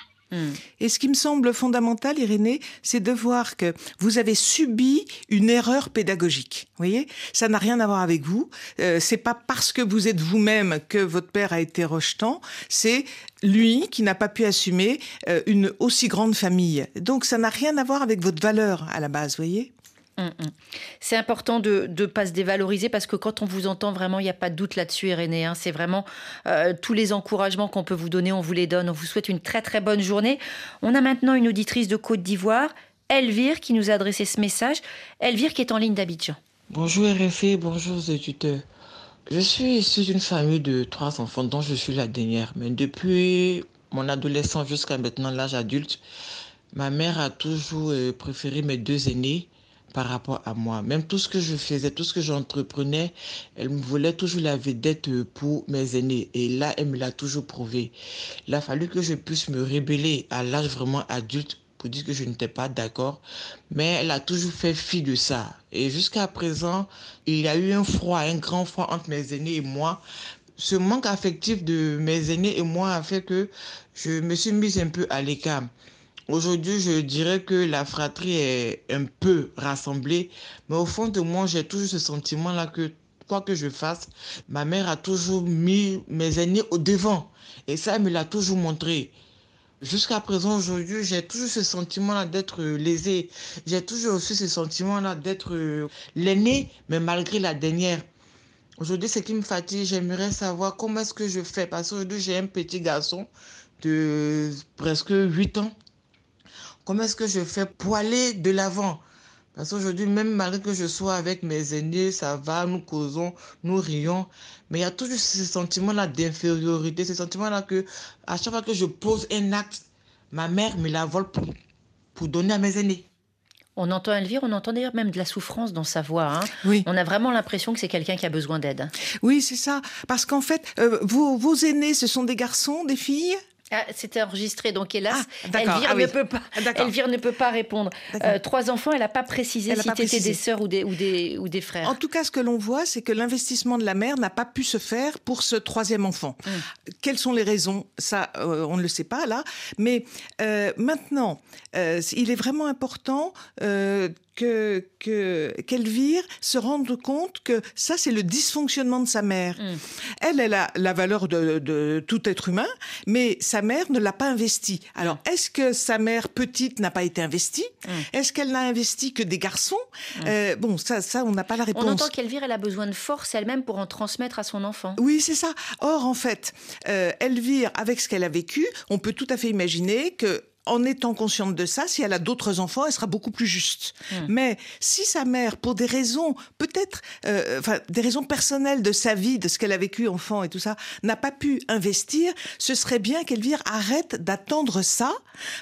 Et ce qui me semble fondamental, Irénée, c'est de voir que vous avez subi une erreur pédagogique. Vous voyez, ça n'a rien à voir avec vous. Euh, c'est pas parce que vous êtes vous-même que votre père a été rejetant. C'est lui qui n'a pas pu assumer euh, une aussi grande famille. Donc ça n'a rien à voir avec votre valeur à la base, vous voyez? Hum, hum. C'est important de ne pas se dévaloriser parce que quand on vous entend vraiment, il n'y a pas de doute là-dessus, Irénée. Hein. C'est vraiment euh, tous les encouragements qu'on peut vous donner, on vous les donne. On vous souhaite une très très bonne journée. On a maintenant une auditrice de Côte d'Ivoire, Elvire, qui nous a adressé ce message. Elvire qui est en ligne d'Abidjan. Bonjour RFI, bonjour aux tuteurs. Je suis issue d'une famille de trois enfants dont je suis la dernière. Mais depuis mon adolescence jusqu'à maintenant l'âge adulte, ma mère a toujours euh, préféré mes deux aînés par rapport à moi. Même tout ce que je faisais, tout ce que j'entreprenais, elle me voulait toujours la vedette pour mes aînés. Et là, elle me l'a toujours prouvé. Il a fallu que je puisse me rébeller à l'âge vraiment adulte pour dire que je n'étais pas d'accord. Mais elle a toujours fait fi de ça. Et jusqu'à présent, il y a eu un froid, un grand froid entre mes aînés et moi. Ce manque affectif de mes aînés et moi a fait que je me suis mise un peu à l'écart. Aujourd'hui, je dirais que la fratrie est un peu rassemblée, mais au fond de moi, j'ai toujours ce sentiment-là que quoi que je fasse, ma mère a toujours mis mes aînés au devant. Et ça, elle me l'a toujours montré. Jusqu'à présent, aujourd'hui, j'ai toujours ce sentiment-là d'être lésé. J'ai toujours aussi ce sentiment-là d'être l'aîné, mais malgré la dernière. Aujourd'hui, ce qui me fatigue, j'aimerais savoir comment est-ce que je fais. Parce qu'aujourd'hui, j'ai un petit garçon de presque 8 ans Comment est-ce que je fais pour aller de l'avant? Parce qu'aujourd'hui, même malgré que je sois avec mes aînés, ça va, nous causons, nous rions. Mais il y a toujours ce sentiment-là d'infériorité, ce sentiment-là que à chaque fois que je pose un acte, ma mère me la vole pour, pour donner à mes aînés. On entend Elvire, on entend d'ailleurs même de la souffrance dans sa voix. Hein. Oui. On a vraiment l'impression que c'est quelqu'un qui a besoin d'aide. Oui, c'est ça. Parce qu'en fait, euh, vos, vos aînés, ce sont des garçons, des filles? Ah, C'était enregistré, donc hélas, Ah. Elvire, Ah oui. ne peut pas. Elvire ne peut pas répondre. Euh, trois enfants, elle n'a pas précisé Elle si précisé. des sœurs ou des, ou, des, ou des frères. En tout cas, ce que l'on voit, c'est que l'investissement de la mère n'a pas pu se faire pour ce troisième enfant. Mm. Quelles sont les raisons? Ça, euh, on ne le sait pas là. Mais euh, maintenant, il est vraiment important que que qu'Elvire se rende compte que ça, c'est le dysfonctionnement de sa mère. Mm. Elle, elle a la valeur de, de tout être humain, mais sa mère ne l'a pas investi. Alors, est-ce que sa mère petite n'a pas été investie Mm. Est-ce qu'elle n'a investi que des garçons Euh, Bon, ça, ça, on n'a pas la réponse. On entend qu'Elvire, elle a besoin de force elle-même pour en transmettre à son enfant. Oui, c'est ça. Or, en fait, euh, Elvire, avec ce qu'elle a vécu, on peut tout à fait imaginer que en étant consciente de ça, si elle a d'autres enfants, elle sera beaucoup plus juste. Mais si sa mère, pour des raisons peut-être, euh, enfin des raisons personnelles de sa vie, de ce qu'elle a vécu enfant et tout ça, n'a pas pu investir, ce serait bien qu'Elvire arrête d'attendre ça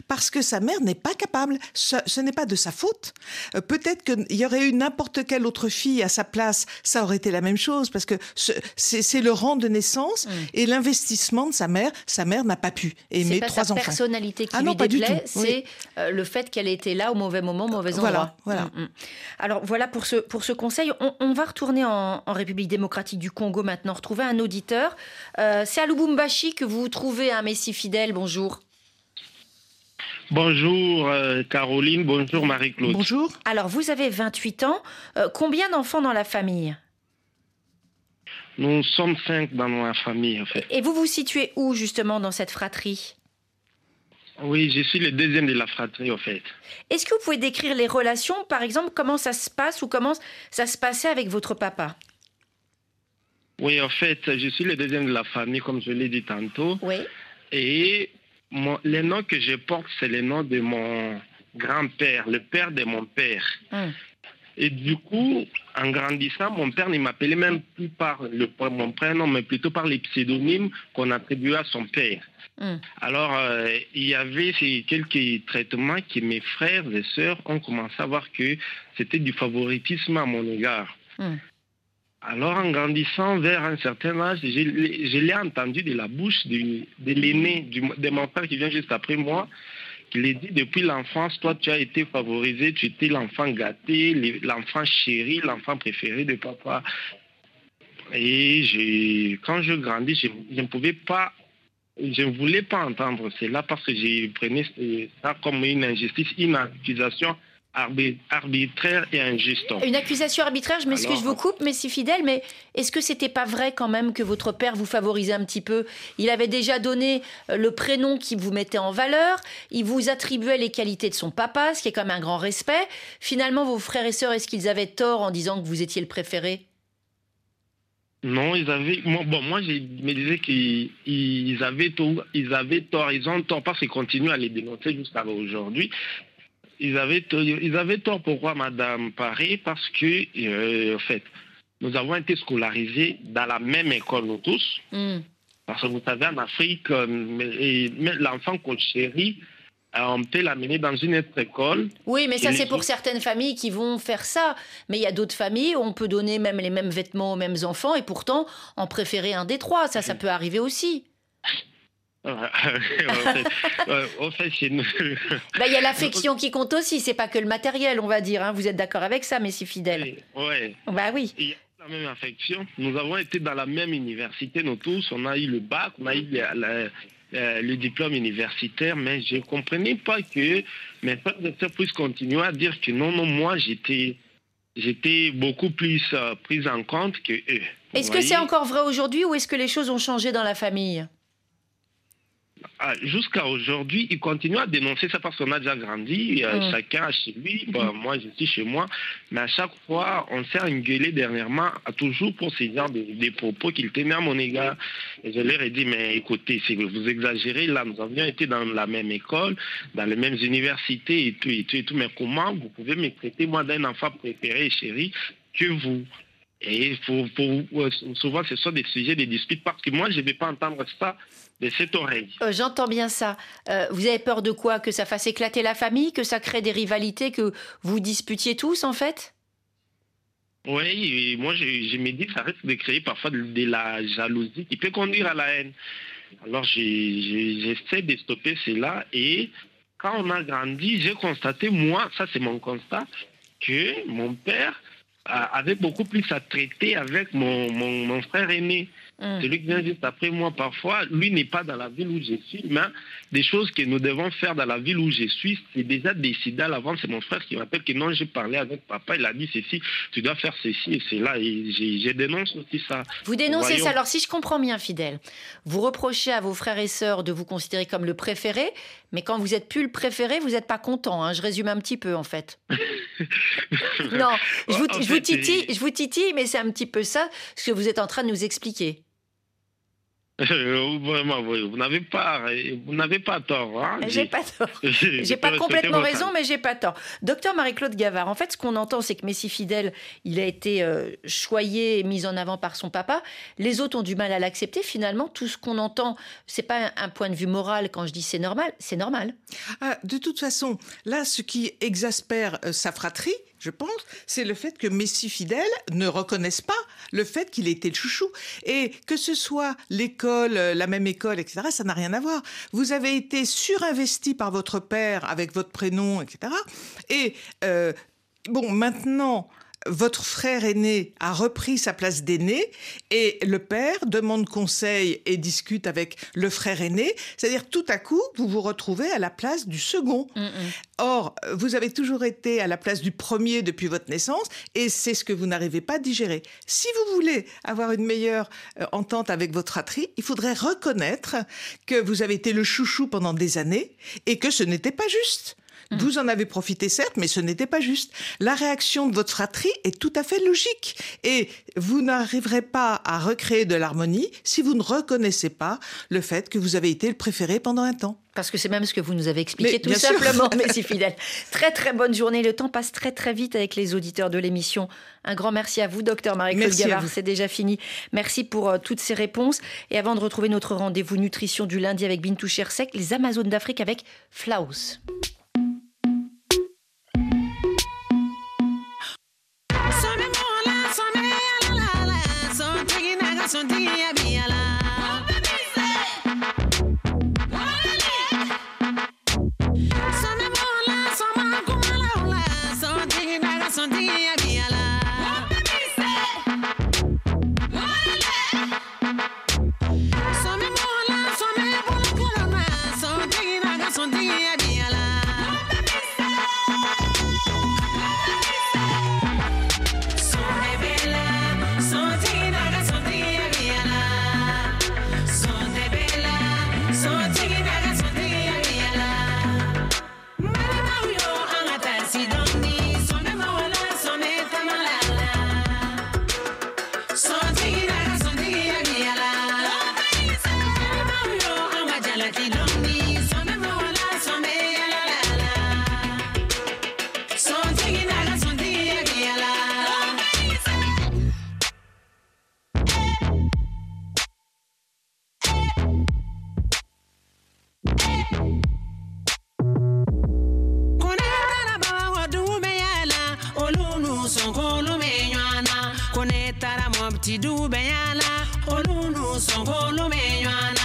parce que sa mère n'est pas capable. Ce, ce n'est pas de sa faute. Euh, peut-être qu'il y aurait eu n'importe quelle autre fille à sa place, ça aurait été la même chose parce que ce- c'est c'est le rang de naissance et l'investissement de sa mère. Sa mère n'a pas pu C'est aimer pas trois sa enfants. personnalité qui Ah lui non, pas Oui. c'est euh, le fait qu'elle ait été là au mauvais moment, au mauvais endroit. Voilà, voilà. Mm, mm. Alors voilà pour ce, pour ce conseil. On, on va retourner en, en République démocratique du Congo maintenant, retrouver un auditeur. Euh, c'est à Lubumbashi que vous trouvez un Messie fidèle. Bonjour. Bonjour euh, Caroline, bonjour Marie-Claude. Bonjour. Alors vous avez 28 ans. Euh, combien d'enfants dans la famille? Nous sommes cinq dans ma famille en fait. Et vous vous situez où justement dans cette fratrie? Oui, je suis le deuxième de la fratrie en fait. Est-ce que vous pouvez décrire les relations, par exemple, comment ça se passe ou comment ça se passait avec votre papa? Oui, en fait, je suis le deuxième de la famille comme je l'ai dit tantôt. Oui. Et mon, les noms que je porte, c'est les noms de mon grand-père, le père de mon père. Hum. Et du coup, en grandissant, mon père ne m'appelait même plus par le, mon prénom, mais plutôt par les pseudonymes qu'on attribuait à son père. Hum. Alors, euh, il y avait ces quelques traitements que mes frères et sœurs ont commencé à voir que c'était du favoritisme à mon égard. Hum. Alors, en grandissant vers un certain âge, je, l'ai- entendu de la bouche du- de l'aîné, de mon frère qui vient juste après moi, qu'il a dit depuis l'enfance, toi, tu as été favorisé, tu étais l'enfant gâté, l'enfant chéri, l'enfant préféré de papa. Et quand je grandis, je, ne pouvais pas, je ne voulais pas entendre cela parce que j'ai prenais ça comme une injustice, une accusation arbitraire et injuste. Une accusation arbitraire, je m'excuse, je vous coupe, mais si fidèle, mais est-ce que c'était pas vrai quand même que votre père vous favorisait un petit peu? Il avait déjà donné euh, le prénom qui vous mettait en valeur, il vous attribuait les qualités de son papa, ce qui est quand même un grand respect. Finalement, vos frères et sœurs, est-ce qu'ils avaient tort en disant que vous étiez le préféré? Non, ils avaient. moi- bon, moi, je me disais qu'ils ils avaient, tort, ils avaient tort. Ils ont tort parce qu'ils continuent à les dénoncer jusqu'à aujourd'hui. Ils avaient, tort, ils avaient tort. Pourquoi, Madame Paré Parce que, euh, en fait, nous avons été scolarisés dans la même école, nous tous. Hmm. Parce que vous savez, en Afrique, euh, l'enfant qu'on chérit, euh, on peut l'amener dans une autre école. Oui, mais ça c'est pour certaines familles qui vont faire ça. Mais il y a d'autres familles où on peut donner même les mêmes vêtements aux mêmes enfants et pourtant en préférer un des trois. Ça, ça peut arriver aussi. en fait. Bah, Il y a l'affection qui compte aussi, c'est pas que le matériel, on va dire. hein. Vous êtes d'accord avec ça, mais si fidèle. Ouais. Bah oui. Il y a la même affection. Nous avons été dans la même université, nous tous. On a eu le bac, on a eu la- la- le diplôme universitaire, mais je ne comprenais pas que mes frères et sœurs puissent continuer à dire que non, non, moi, j'étais, j'étais beaucoup plus euh, prise en compte que eux. Est-ce que c'est encore vrai aujourd'hui ou est-ce que les choses ont changé dans la famille? Jusqu'à aujourd'hui, ils continuent à dénoncer ça parce qu'on a déjà grandi. euh. Chacun a chez lui. Bon, moi, je suis chez moi. Mais à chaque fois, on s'est engueulé dernièrement, à toujours pour ces genres de, des propos qu'ils tenaient à mon égard. Et je leur ai dit, mais écoutez, vous exagérez. Là, nous avions été dans la même école, dans les mêmes universités et tout, et tout, et tout. Mais comment vous pouvez me traiter, moi, d'un enfant préféré et chéri que vous? Et pour, pour- euh, souvent, ce sont des sujets de dispute parce que moi, je ne vais pas entendre ça de cette oreille. Euh, J'entends bien ça. Euh, vous avez peur de quoi? Que ça fasse éclater la famille? Que ça crée des rivalités? Que vous disputiez tous, en fait? Oui, et moi je, je me dis que ça risque de créer parfois de, de la jalousie qui peut conduire à la haine. Alors j'essaie de stopper cela et quand on a grandi, j'ai constaté, moi, ça c'est mon constat, que mon père avait beaucoup plus à traiter avec mon, mon frère aîné. Mm. Celui qui vient juste après moi, parfois, lui n'est pas dans la ville où je suis, mais des choses que nous devons faire dans la ville où je suis, c'est déjà décidé à l'avance. C'est mon frère qui m'appelle que non, j'ai parlé avec papa, il a dit ceci, tu dois faire ceci et cela. Et je dénonce aussi ça. Vous dénoncez ça. Alors, si je comprends bien, Fidèle, vous reprochez à vos frères et sœurs de vous considérer comme le préféré, mais quand vous n'êtes plus le préféré, vous n'êtes pas content. Hein. Je résume un petit peu, en fait. non, je vous, je, vous titille, je vous titille, mais c'est un petit peu ça ce que vous êtes en train de nous expliquer. Vraiment, vous n'avez pas, vous n'avez pas tort. Hein. J'ai pas tort. J'ai pas complètement raison, mais j'ai pas tort. Docteur Marie-Claude Gavard, en fait, ce qu'on entend, c'est que Messi Fidèle, il a été euh, choyé et mis en avant par son papa. Les autres ont du mal à l'accepter. Finalement, tout ce qu'on entend, c'est pas un, point de vue moral. Quand je dis c'est normal, c'est normal. Ah, de toute façon, là, ce qui exaspère euh, sa fratrie, je pense, c'est le fait que Messi fidèle ne reconnaisse pas le fait qu'il ait été le chouchou. Et que ce soit l'école, euh, la même école, etc., ça n'a rien à voir. Vous avez été surinvesti par votre père avec votre prénom, etc. Et euh, bon, maintenant, votre frère aîné a repris sa place d'aîné et le père demande conseil et discute avec le frère aîné. C'est-à-dire tout à coup, vous vous retrouvez à la place du second. Mm, mm. Or, vous avez toujours été à la place du premier depuis votre naissance et c'est ce que vous n'arrivez pas à digérer. Si vous voulez avoir une meilleure euh, entente avec votre fratrie, il faudrait reconnaître que vous avez été le chouchou pendant des années et que ce n'était pas juste. Mmh. Vous en avez profité, certes, mais ce n'était pas juste. La réaction de votre fratrie est tout à fait logique. Et vous n'arriverez pas à recréer de l'harmonie si vous ne reconnaissez pas le fait que vous avez été le préféré pendant un temps. Parce que c'est même ce que vous nous avez expliqué tout simplement, mais c'est fidèle. Très très bonne journée. Le temps passe très très vite avec les auditeurs de l'émission. Un grand merci à vous, docteur Marie-Claude Gavard. C'est déjà fini. Merci pour euh, toutes ces réponses. Et avant de retrouver notre rendez-vous nutrition du lundi avec Bintou Chersek, les Amazones d'Afrique avec Flaus. sueño a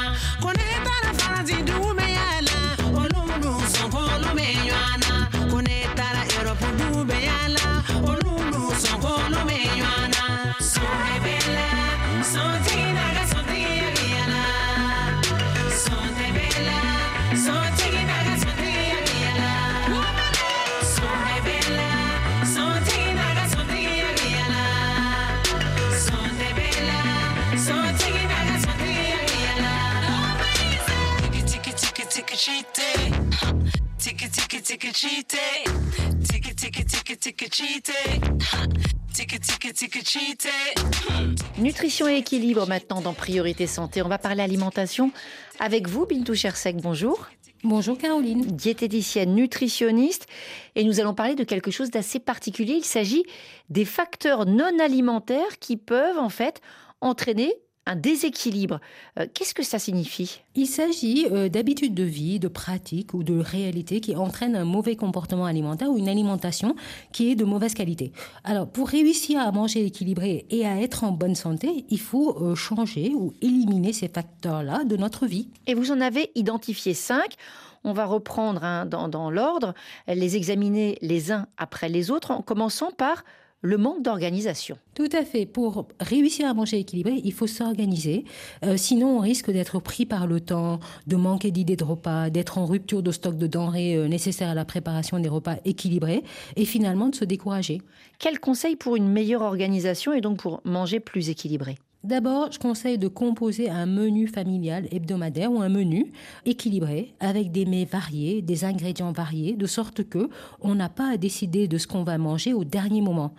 Nutrition et équilibre maintenant dans Priorité Santé. On va parler alimentation avec vous, Bintou Chersek. Bonjour. Bonjour Caroline. Diététicienne, nutritionniste. Et nous allons parler de quelque chose d'assez particulier. Il s'agit des facteurs non alimentaires qui peuvent en fait entraîner un déséquilibre. Euh, qu'est-ce que ça signifie? Il s'agit euh, d'habitudes de vie, de pratiques ou de réalités qui entraînent un mauvais comportement alimentaire ou une alimentation qui est de mauvaise qualité. Alors, pour réussir à manger équilibré et à être en bonne santé, il faut euh, changer ou éliminer ces facteurs-là de notre vie. Et vous en avez identifié cinq. On va reprendre hein, dans, dans l'ordre, les examiner les uns après les autres, en commençant par le manque d'organisation. Tout à fait. Pour réussir à manger équilibré, il faut s'organiser. Euh, sinon, on risque d'être pris par le temps, de manquer d'idées de repas, d'être en rupture de stock de denrées euh, nécessaires à la préparation des repas équilibrés et finalement de se décourager. Quel conseil pour une meilleure organisation et donc pour manger plus équilibré? D'abord, je conseille de composer un menu familial hebdomadaire ou un menu équilibré avec des mets variés, des ingrédients variés, de sorte que on n'a pas à décider de ce qu'on va manger au dernier moment.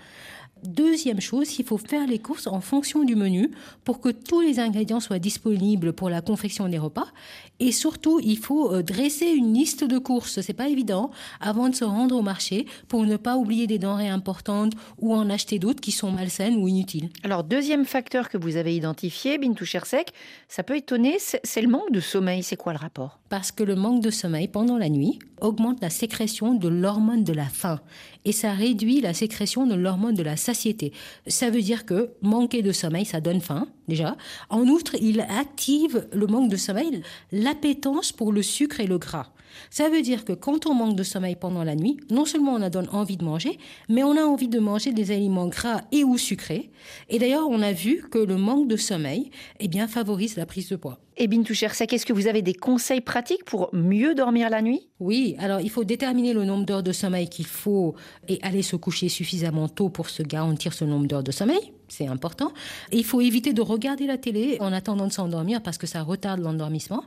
Deuxième chose, il faut faire les courses en fonction du menu pour que tous les ingrédients soient disponibles pour la confection des repas. Et surtout, il faut euh, dresser une liste de courses. C'est pas évident avant de se rendre au marché pour ne pas oublier des denrées importantes ou en acheter d'autres qui sont malsaines ou inutiles. Alors, deuxième facteur que vous avez identifié, Bintou Chersek, ça peut étonner, c'est le manque de sommeil. C'est quoi le rapport? Parce que le manque de sommeil pendant la nuit augmente la sécrétion de l'hormone de la faim et ça réduit la sécrétion de l'hormone de la satiété. Ça veut dire que manquer de sommeil, ça donne faim, déjà. En outre, il active le manque de sommeil, l'appétence pour le sucre et le gras. Ça veut dire que quand on manque de sommeil pendant la nuit, non seulement on a donne envie de manger, mais on a envie de manger des aliments gras et ou sucrés. Et d'ailleurs, on a vu que le manque de sommeil eh bien, favorise la prise de poids. Et Bintou Chersek, est-ce que vous avez des conseils pratiques pour mieux dormir la nuit? Oui, alors il faut déterminer le nombre d'heures de sommeil qu'il faut et aller se coucher suffisamment tôt pour se garantir ce nombre d'heures de sommeil c'est important. il faut éviter de regarder la télé en attendant de s'endormir parce que ça retarde l'endormissement.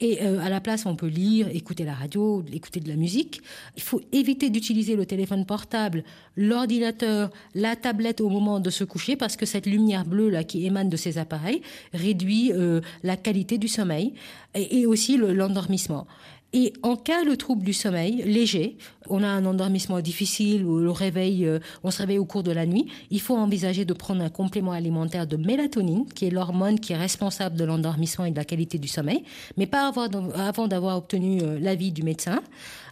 Et euh, à la place, on peut lire, écouter la radio, écouter de la musique. Il faut éviter d'utiliser le téléphone portable, l'ordinateur, la tablette au moment de se coucher parce que cette lumière bleue là qui émane de ces appareils réduit euh, la qualité du sommeil et, aussi l'endormissement. Et en cas de trouble du sommeil léger, on a un endormissement difficile ou le réveil, euh, on se réveille au cours de la nuit, il faut envisager de prendre un complément alimentaire de mélatonine, qui est l'hormone qui est responsable de l'endormissement et de la qualité du sommeil, mais pas avant d'avoir obtenu euh, l'avis du médecin.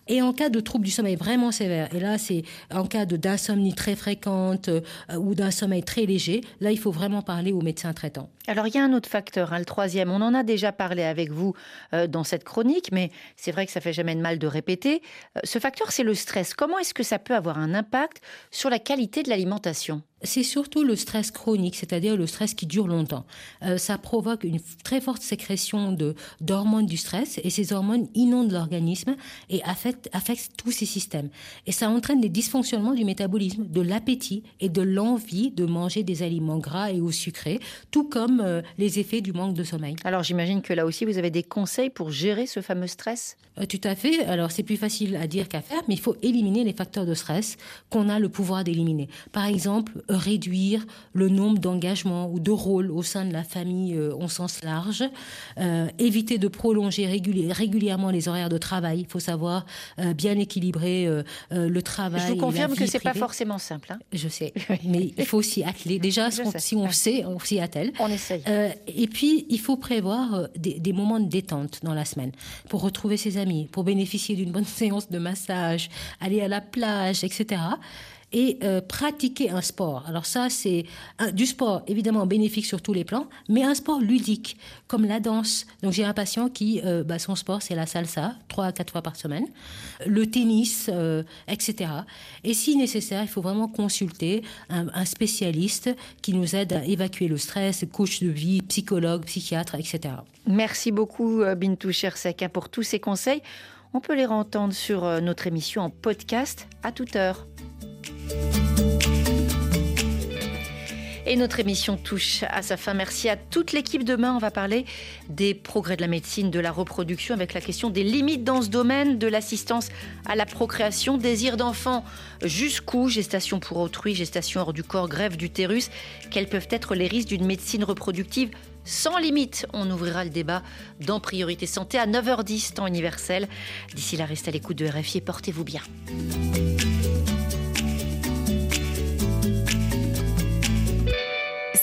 Et en cas de trouble du sommeil vraiment sévère, et là c'est en cas d'insomnie très fréquente euh, ou d'un sommeil très léger, là il faut vraiment parler au médecin traitant. Alors il y a un autre facteur, hein, le troisième, on en a déjà parlé avec vous euh, dans cette chronique, mais c'est vrai que ça fait jamais de mal de répéter. Euh, ce facteur c'est le stress. Comment est-ce que ça peut avoir un impact sur la qualité de l'alimentation? C'est surtout le stress chronique, c'est-à-dire le stress qui dure longtemps. Euh, ça provoque une très forte sécrétion de d'hormones du stress et ces hormones inondent l'organisme et affectent, affectent tous ces systèmes. Et ça entraîne des dysfonctionnements du métabolisme, de l'appétit et de l'envie de manger des aliments gras et ou sucrés, tout comme euh, les effets du manque de sommeil. Alors j'imagine que là aussi vous avez des conseils pour gérer ce fameux stress? Euh, Tout à fait. Alors c'est plus facile à dire qu'à faire, mais il faut éliminer les facteurs de stress qu'on a le pouvoir d'éliminer. Par exemple, réduire le nombre d'engagements ou de rôles au sein de la famille euh, au sens large, euh, éviter de prolonger régulièrement les horaires de travail. Il faut savoir euh, bien équilibrer le travail. Je vous confirme que c'est pas forcément simple. Hein. Je sais, mais il faut s'y atteler. Déjà, si on sait, on s'y attelle. On essaye. et puis, il faut prévoir des, des moments de détente dans la semaine pour retrouver ses amis, pour bénéficier d'une bonne séance de massage, aller à la plage, etc et euh, pratiquer un sport. Alors ça, c'est du sport évidemment bénéfique sur tous les plans, mais un sport ludique, comme la danse. Donc j'ai un patient qui, euh, bah, son sport, c'est la salsa, trois à quatre fois par semaine, le tennis, euh, etc. Et si nécessaire, il faut vraiment consulter un, spécialiste qui nous aide à évacuer le stress, coach de vie, psychologue, psychiatre, etc. Merci beaucoup Bintou Chersek hein, pour tous ces conseils. On peut les entendre sur notre émission en podcast à toute heure. Et notre émission touche à sa fin. Merci à toute l'équipe. Demain, on va parler des progrès de la médecine, de la reproduction, avec la question des limites dans ce domaine, de l'assistance à la procréation, désir d'enfant jusqu'où, gestation pour autrui, gestation hors du corps, grève d'utérus. Quels peuvent être les risques d'une médecine reproductive sans limite. On ouvrira le débat dans Priorité Santé à 9h10, temps universel. D'ici là, restez à l'écoute de RFI et portez-vous bien.